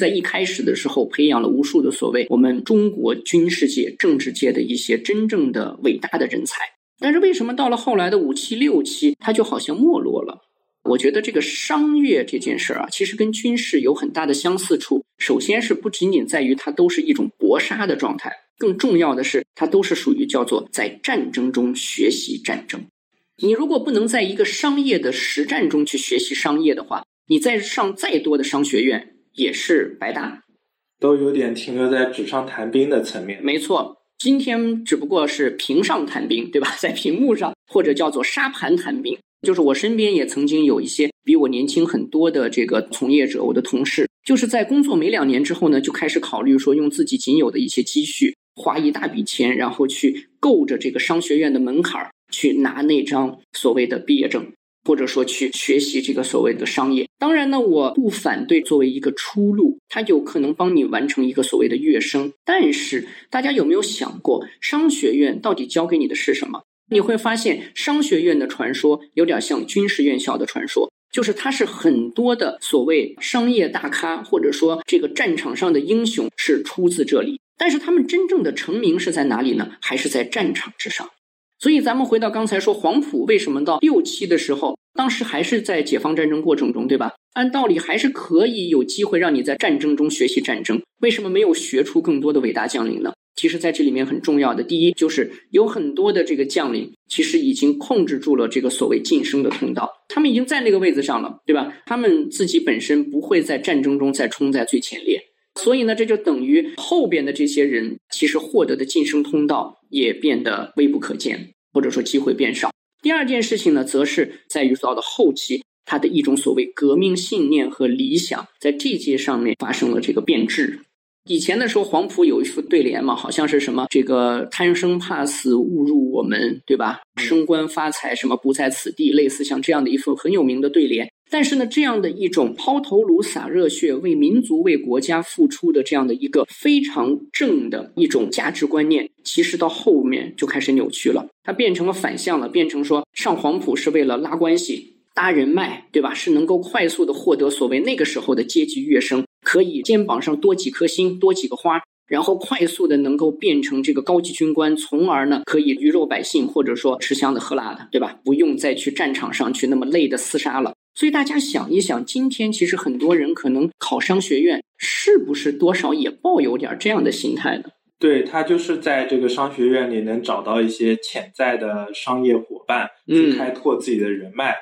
在一开始的时候培养了无数的所谓我们中国军事界、政治界的一些真正的伟大的人才。但是为什么到了后来的五期、六期，他就好像没落了？我觉得这个商业这件事儿啊，其实跟军事有很大的相似处。首先是不仅仅在于它都是一种搏杀的状态，更重要的是它都是属于叫做在战争中学习战争。你如果不能在一个商业的实战中去学习商业的话，你再上再多的商学院也是白搭，都有点停留在纸上谈兵的层面。没错，今天只不过是屏上谈兵，对吧？在屏幕上或者叫做沙盘谈兵。就是我身边也曾经有一些比我年轻很多的这个从业者，我的同事，就是在工作没两年之后呢，就开始考虑说用自己仅有的一些积蓄，花一大笔钱，然后去够着这个商学院的门槛儿，去拿那张所谓的毕业证，或者说去学习这个所谓的商业。当然呢，我不反对作为一个出路，它有可能帮你完成一个所谓的跃升。但是大家有没有想过，商学院到底教给你的是什么？你会发现，商学院的传说有点像军事院校的传说，就是它是很多的所谓商业大咖，或者说这个战场上的英雄是出自这里。但是他们真正的成名是在哪里呢？还是在战场之上。所以咱们回到刚才说，黄埔为什么到六期的时候，当时还是在解放战争过程中，对吧？按道理还是可以有机会让你在战争中学习战争，为什么没有学出更多的伟大将领呢？其实，在这里面很重要的，第一就是有很多的这个将领，其实已经控制住了这个所谓晋升的通道，他们已经在那个位子上了，对吧？他们自己本身不会在战争中再冲在最前列，所以呢，这就等于后边的这些人，其实获得的晋升通道也变得微不可见，或者说机会变少。第二件事情呢，则是在于到了后期，他的一种所谓革命信念和理想，在这些上面发生了这个变质。以前的时候，黄埔有一副对联嘛，好像是什么这个贪生怕死误入我门，对吧？升官发财什么不在此地，类似像这样的一副很有名的对联。但是呢，这样的一种抛头颅洒热血为民族为国家付出的这样的一个非常正的一种价值观念，其实到后面就开始扭曲了，它变成了反向了，变成说上黄埔是为了拉关系、搭人脉，对吧？是能够快速的获得所谓那个时候的阶级跃升。可以肩膀上多几颗星，多几个花，然后快速的能够变成这个高级军官，从而呢可以鱼肉百姓，或者说吃香的喝辣的，对吧？不用再去战场上去那么累的厮杀了。所以大家想一想，今天其实很多人可能考商学院，是不是多少也抱有点这样的心态呢？对他就是在这个商学院里能找到一些潜在的商业伙伴，去开拓自己的人脉。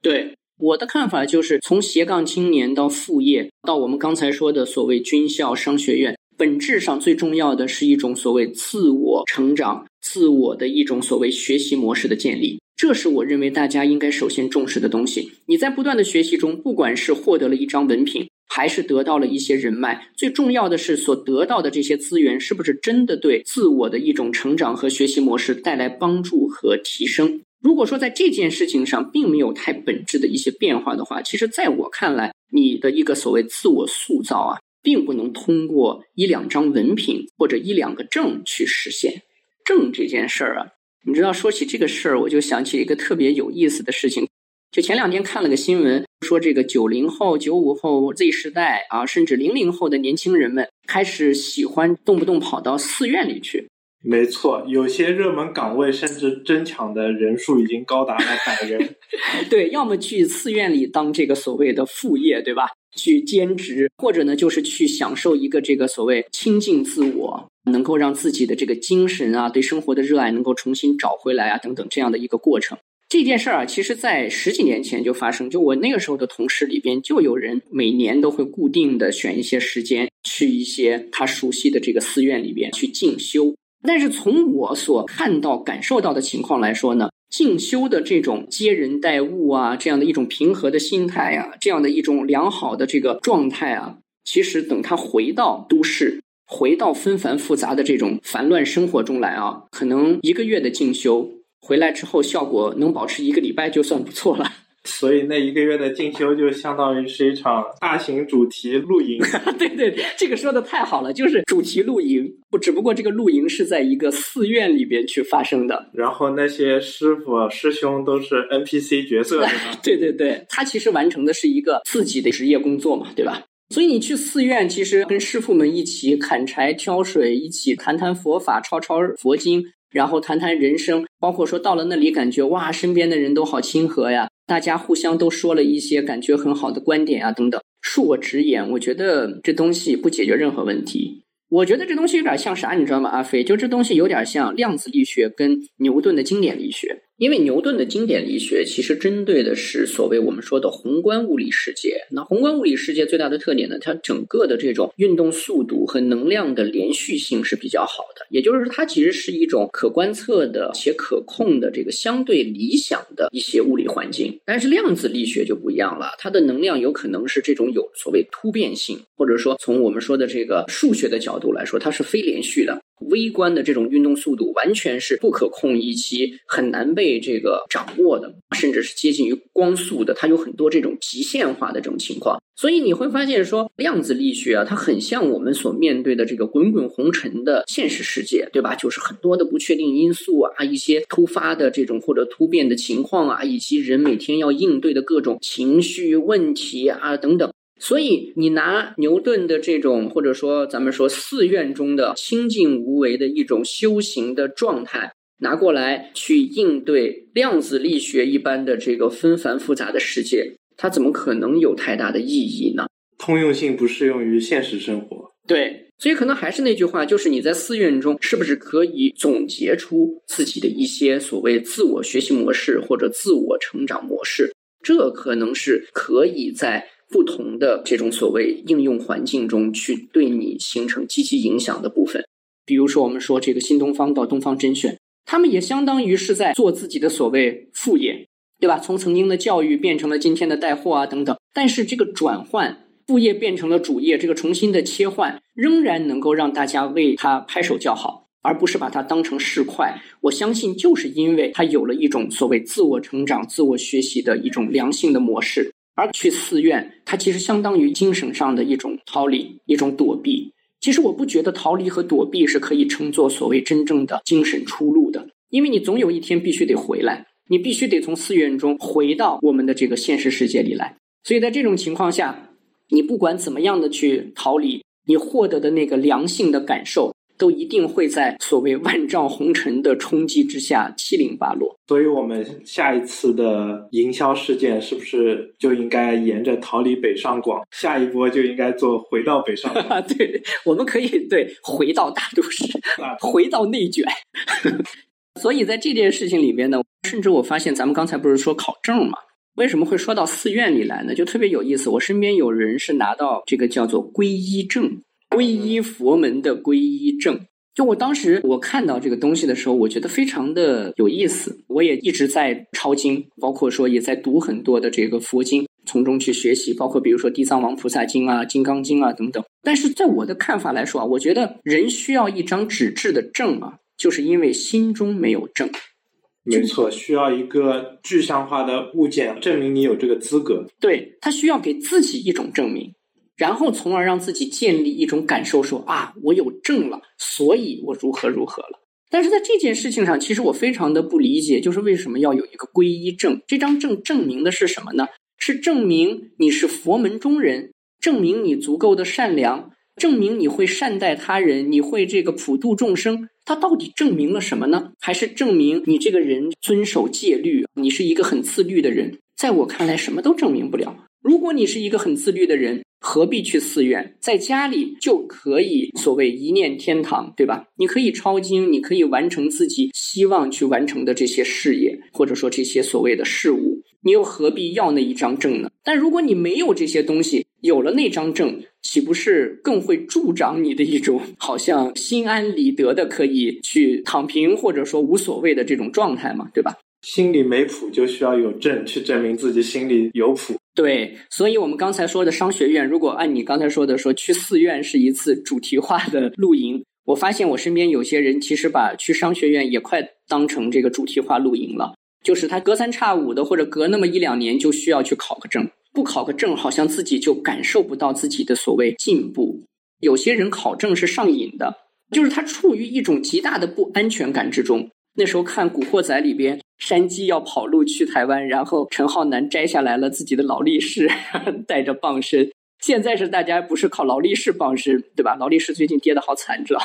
对。我的看法就是，从斜杠青年到副业，到我们刚才说的所谓军校、商学院，本质上最重要的是一种所谓自我成长、自我的一种所谓学习模式的建立。这是我认为大家应该首先重视的东西。你在不断的学习中，不管是获得了一张文凭，还是得到了一些人脉，最重要的是所得到的这些资源是不是真的对自我的一种成长和学习模式带来帮助和提升。如果说在这件事情上并没有太本质的一些变化的话，其实在我看来，你的一个所谓自我塑造啊，并不能通过一两张文凭或者一两个证去实现。证这件事儿啊，你知道，说起这个事儿，我就想起一个特别有意思的事情。就前两天看了个新闻，说这个九零后、九五后、Z 时代啊，甚至零零后的年轻人们开始喜欢动不动跑到寺院里去。没错，有些热门岗位甚至争抢的人数已经高达了百人。[LAUGHS] 对，要么去寺院里当这个所谓的副业，对吧？去兼职，或者呢，就是去享受一个这个所谓清净自我，能够让自己的这个精神啊，对生活的热爱能够重新找回来啊，等等这样的一个过程。这件事儿啊，其实在十几年前就发生，就我那个时候的同事里边，就有人每年都会固定的选一些时间，去一些他熟悉的这个寺院里边去进修。但是从我所看到、感受到的情况来说呢，进修的这种接人待物啊，这样的一种平和的心态啊，这样的一种良好的这个状态啊，其实等他回到都市，回到纷繁复杂的这种烦乱生活中来啊，可能一个月的进修回来之后，效果能保持一个礼拜就算不错了。[LAUGHS] 所以那一个月的进修就相当于是一场大型主题露营。[LAUGHS] 对对对，这个说的太好了，就是主题露营。不，只不过这个露营是在一个寺院里边去发生的。然后那些师傅师兄都是 NPC 角色，[LAUGHS] 对对对，他其实完成的是一个自己的职业工作嘛，对吧？所以你去寺院，其实跟师傅们一起砍柴挑水，一起谈谈佛法，抄抄佛经，然后谈谈人生，包括说到了那里，感觉哇，身边的人都好亲和呀。大家互相都说了一些感觉很好的观点啊，等等。恕我直言，我觉得这东西不解决任何问题。我觉得这东西有点像啥，你知道吗？阿飞，就这东西有点像量子力学跟牛顿的经典力学。因为牛顿的经典力学其实针对的是所谓我们说的宏观物理世界。那宏观物理世界最大的特点呢，它整个的这种运动速度和能量的连续性是比较好的。也就是说，它其实是一种可观测的且可控的这个相对理想的一些物理环境。但是量子力学就不一样了，它的能量有可能是这种有所谓突变性，或者说从我们说的这个数学的角度来说，它是非连续的。微观的这种运动速度完全是不可控以及很难被这个掌握的，甚至是接近于光速的。它有很多这种极限化的这种情况，所以你会发现说，量子力学啊，它很像我们所面对的这个滚滚红尘的现实世界，对吧？就是很多的不确定因素啊，一些突发的这种或者突变的情况啊，以及人每天要应对的各种情绪问题啊等等。所以，你拿牛顿的这种，或者说咱们说寺院中的清净无为的一种修行的状态，拿过来去应对量子力学一般的这个纷繁复杂的世界，它怎么可能有太大的意义呢？通用性不适用于现实生活。对，所以可能还是那句话，就是你在寺院中是不是可以总结出自己的一些所谓自我学习模式或者自我成长模式？这可能是可以在。不同的这种所谓应用环境中去对你形成积极影响的部分，比如说我们说这个新东方到东方甄选，他们也相当于是在做自己的所谓副业，对吧？从曾经的教育变成了今天的带货啊等等，但是这个转换副业变成了主业，这个重新的切换，仍然能够让大家为他拍手叫好，而不是把它当成市侩。我相信就是因为他有了一种所谓自我成长、自我学习的一种良性的模式。而去寺院，它其实相当于精神上的一种逃离，一种躲避。其实我不觉得逃离和躲避是可以称作所谓真正的精神出路的，因为你总有一天必须得回来，你必须得从寺院中回到我们的这个现实世界里来。所以在这种情况下，你不管怎么样的去逃离，你获得的那个良性的感受。都一定会在所谓万丈红尘的冲击之下七零八落。所以，我们下一次的营销事件是不是就应该沿着逃离北上广？下一波就应该做回到北上广。[LAUGHS] 对，我们可以对回到大都市，回到内卷。[LAUGHS] 所以，在这件事情里边呢，甚至我发现，咱们刚才不是说考证嘛？为什么会说到寺院里来呢？就特别有意思。我身边有人是拿到这个叫做皈依证。皈依佛门的皈依证，就我当时我看到这个东西的时候，我觉得非常的有意思。我也一直在抄经，包括说也在读很多的这个佛经，从中去学习，包括比如说地藏王菩萨经啊、金刚经啊等等。但是在我的看法来说啊，我觉得人需要一张纸质的证啊，就是因为心中没有证。没错，需要一个具象化的物件证明你有这个资格。对他需要给自己一种证明。然后，从而让自己建立一种感受，说啊，我有证了，所以我如何如何了。但是在这件事情上，其实我非常的不理解，就是为什么要有一个皈依证？这张证证明的是什么呢？是证明你是佛门中人，证明你足够的善良，证明你会善待他人，你会这个普度众生。它到底证明了什么呢？还是证明你这个人遵守戒律，你是一个很自律的人？在我看来，什么都证明不了。如果你是一个很自律的人，何必去寺院？在家里就可以所谓一念天堂，对吧？你可以抄经，你可以完成自己希望去完成的这些事业，或者说这些所谓的事物。你又何必要那一张证呢？但如果你没有这些东西，有了那张证，岂不是更会助长你的一种好像心安理得的可以去躺平，或者说无所谓的这种状态嘛？对吧？心里没谱，就需要有证去证明自己心里有谱。对，所以我们刚才说的商学院，如果按你刚才说的说去寺院是一次主题化的露营，我发现我身边有些人其实把去商学院也快当成这个主题化露营了，就是他隔三差五的或者隔那么一两年就需要去考个证，不考个证好像自己就感受不到自己的所谓进步。有些人考证是上瘾的，就是他处于一种极大的不安全感之中。那时候看《古惑仔》里边。山鸡要跑路去台湾，然后陈浩南摘下来了自己的劳力士，[LAUGHS] 带着傍身。现在是大家不是靠劳力士傍身，对吧？劳力士最近跌的好惨，知道？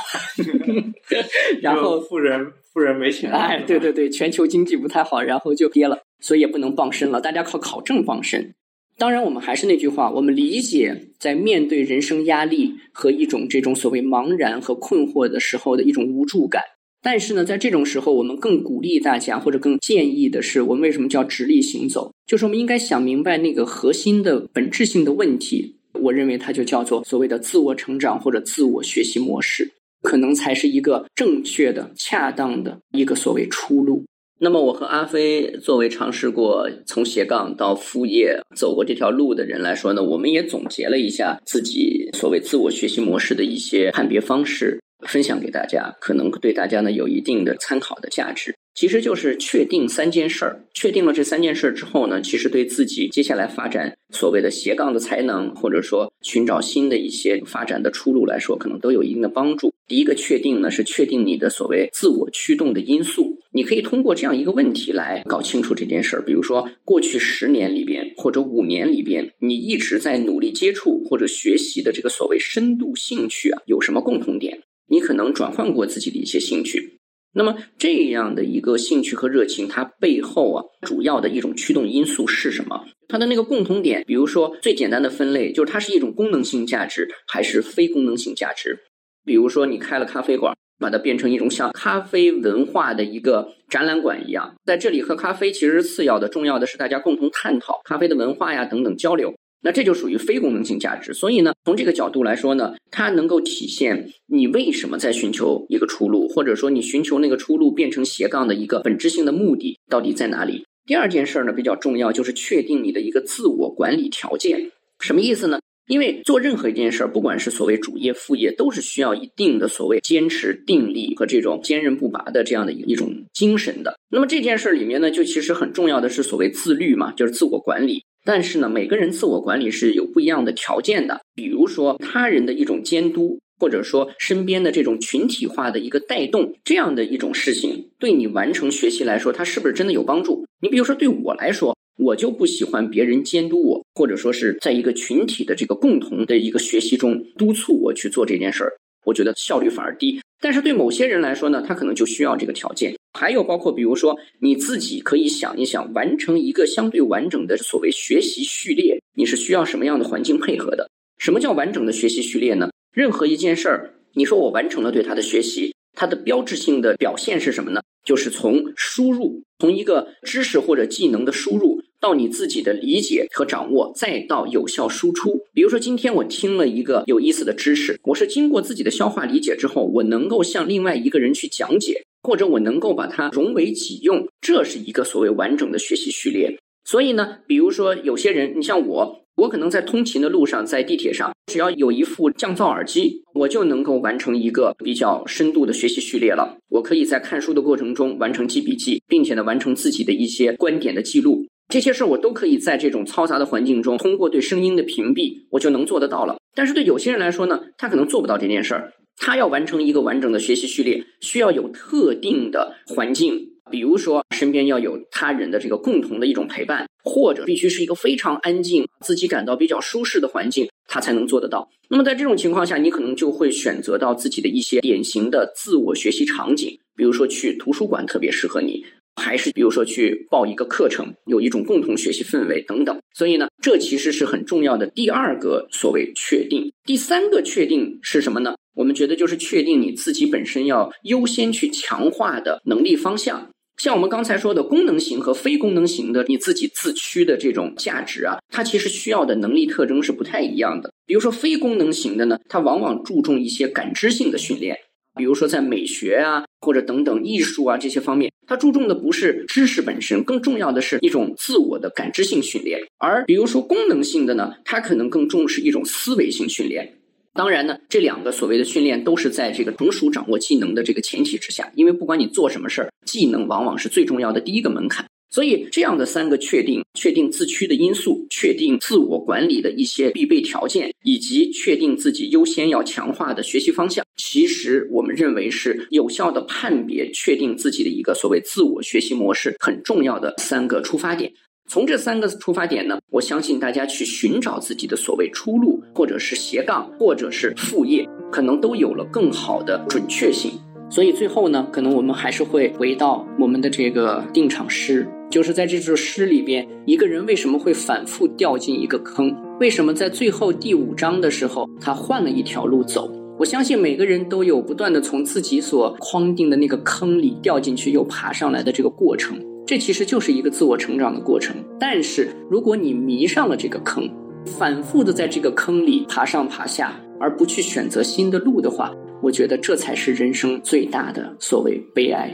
[LAUGHS] 然后富人富人没钱。哎，对对对，全球经济不太好，然后就跌了。所以也不能傍身了，大家靠考证傍身。当然，我们还是那句话，我们理解在面对人生压力和一种这种所谓茫然和困惑的时候的一种无助感。但是呢，在这种时候，我们更鼓励大家，或者更建议的是，我们为什么叫直立行走？就是我们应该想明白那个核心的本质性的问题。我认为它就叫做所谓的自我成长或者自我学习模式，可能才是一个正确的、恰当的一个所谓出路。那么，我和阿飞作为尝试过从斜杠到副业走过这条路的人来说呢，我们也总结了一下自己所谓自我学习模式的一些判别方式。分享给大家，可能对大家呢有一定的参考的价值。其实就是确定三件事儿，确定了这三件事儿之后呢，其实对自己接下来发展所谓的斜杠的才能，或者说寻找新的一些发展的出路来说，可能都有一定的帮助。第一个确定呢，是确定你的所谓自我驱动的因素。你可以通过这样一个问题来搞清楚这件事儿。比如说，过去十年里边或者五年里边，你一直在努力接触或者学习的这个所谓深度兴趣啊，有什么共同点？你可能转换过自己的一些兴趣，那么这样的一个兴趣和热情，它背后啊主要的一种驱动因素是什么？它的那个共同点，比如说最简单的分类，就是它是一种功能性价值还是非功能性价值？比如说你开了咖啡馆，把它变成一种像咖啡文化的一个展览馆一样，在这里喝咖啡其实是次要的，重要的是大家共同探讨咖啡的文化呀等等交流。那这就属于非功能性价值，所以呢，从这个角度来说呢，它能够体现你为什么在寻求一个出路，或者说你寻求那个出路变成斜杠的一个本质性的目的到底在哪里。第二件事儿呢比较重要，就是确定你的一个自我管理条件。什么意思呢？因为做任何一件事儿，不管是所谓主业副业，都是需要一定的所谓坚持定力和这种坚韧不拔的这样的一一种精神的。那么这件事儿里面呢，就其实很重要的是所谓自律嘛，就是自我管理。但是呢，每个人自我管理是有不一样的条件的。比如说，他人的一种监督，或者说身边的这种群体化的一个带动，这样的一种事情，对你完成学习来说，它是不是真的有帮助？你比如说，对我来说，我就不喜欢别人监督我，或者说是在一个群体的这个共同的一个学习中督促我去做这件事儿，我觉得效率反而低。但是对某些人来说呢，他可能就需要这个条件。还有包括比如说你自己可以想一想，完成一个相对完整的所谓学习序列，你是需要什么样的环境配合的？什么叫完整的学习序列呢？任何一件事儿，你说我完成了对它的学习，它的标志性的表现是什么呢？就是从输入，从一个知识或者技能的输入。到你自己的理解和掌握，再到有效输出。比如说，今天我听了一个有意思的知识，我是经过自己的消化理解之后，我能够向另外一个人去讲解，或者我能够把它融为己用，这是一个所谓完整的学习序列。所以呢，比如说有些人，你像我，我可能在通勤的路上，在地铁上，只要有一副降噪耳机，我就能够完成一个比较深度的学习序列了。我可以在看书的过程中完成记笔记，并且呢，完成自己的一些观点的记录。这些事儿我都可以在这种嘈杂的环境中，通过对声音的屏蔽，我就能做得到了。但是对有些人来说呢，他可能做不到这件事儿。他要完成一个完整的学习序列，需要有特定的环境，比如说身边要有他人的这个共同的一种陪伴，或者必须是一个非常安静、自己感到比较舒适的环境，他才能做得到。那么在这种情况下，你可能就会选择到自己的一些典型的自我学习场景，比如说去图书馆特别适合你。还是比如说去报一个课程，有一种共同学习氛围等等，所以呢，这其实是很重要的第二个所谓确定。第三个确定是什么呢？我们觉得就是确定你自己本身要优先去强化的能力方向。像我们刚才说的功能型和非功能型的你自己自驱的这种价值啊，它其实需要的能力特征是不太一样的。比如说非功能型的呢，它往往注重一些感知性的训练。比如说，在美学啊，或者等等艺术啊这些方面，它注重的不是知识本身，更重要的是一种自我的感知性训练。而比如说功能性的呢，它可能更重视一种思维性训练。当然呢，这两个所谓的训练都是在这个成熟掌握技能的这个前提之下，因为不管你做什么事儿，技能往往是最重要的第一个门槛。所以，这样的三个确定：确定自驱的因素，确定自我管理的一些必备条件，以及确定自己优先要强化的学习方向，其实我们认为是有效的判别、确定自己的一个所谓自我学习模式很重要的三个出发点。从这三个出发点呢，我相信大家去寻找自己的所谓出路，或者是斜杠，或者是副业，可能都有了更好的准确性。所以最后呢，可能我们还是会回到我们的这个定场诗，就是在这首诗里边，一个人为什么会反复掉进一个坑？为什么在最后第五章的时候，他换了一条路走？我相信每个人都有不断的从自己所框定的那个坑里掉进去又爬上来的这个过程，这其实就是一个自我成长的过程。但是如果你迷上了这个坑，反复的在这个坑里爬上爬下，而不去选择新的路的话，我觉得这才是人生最大的所谓悲哀。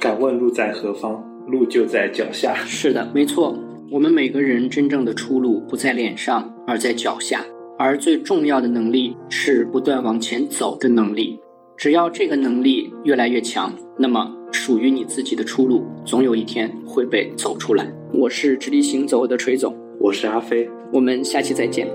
敢问路在何方？路就在脚下。是的，没错。我们每个人真正的出路不在脸上，而在脚下。而最重要的能力是不断往前走的能力。只要这个能力越来越强，那么属于你自己的出路，总有一天会被走出来。我是直立行走的锤总，我是阿飞，我们下期再见。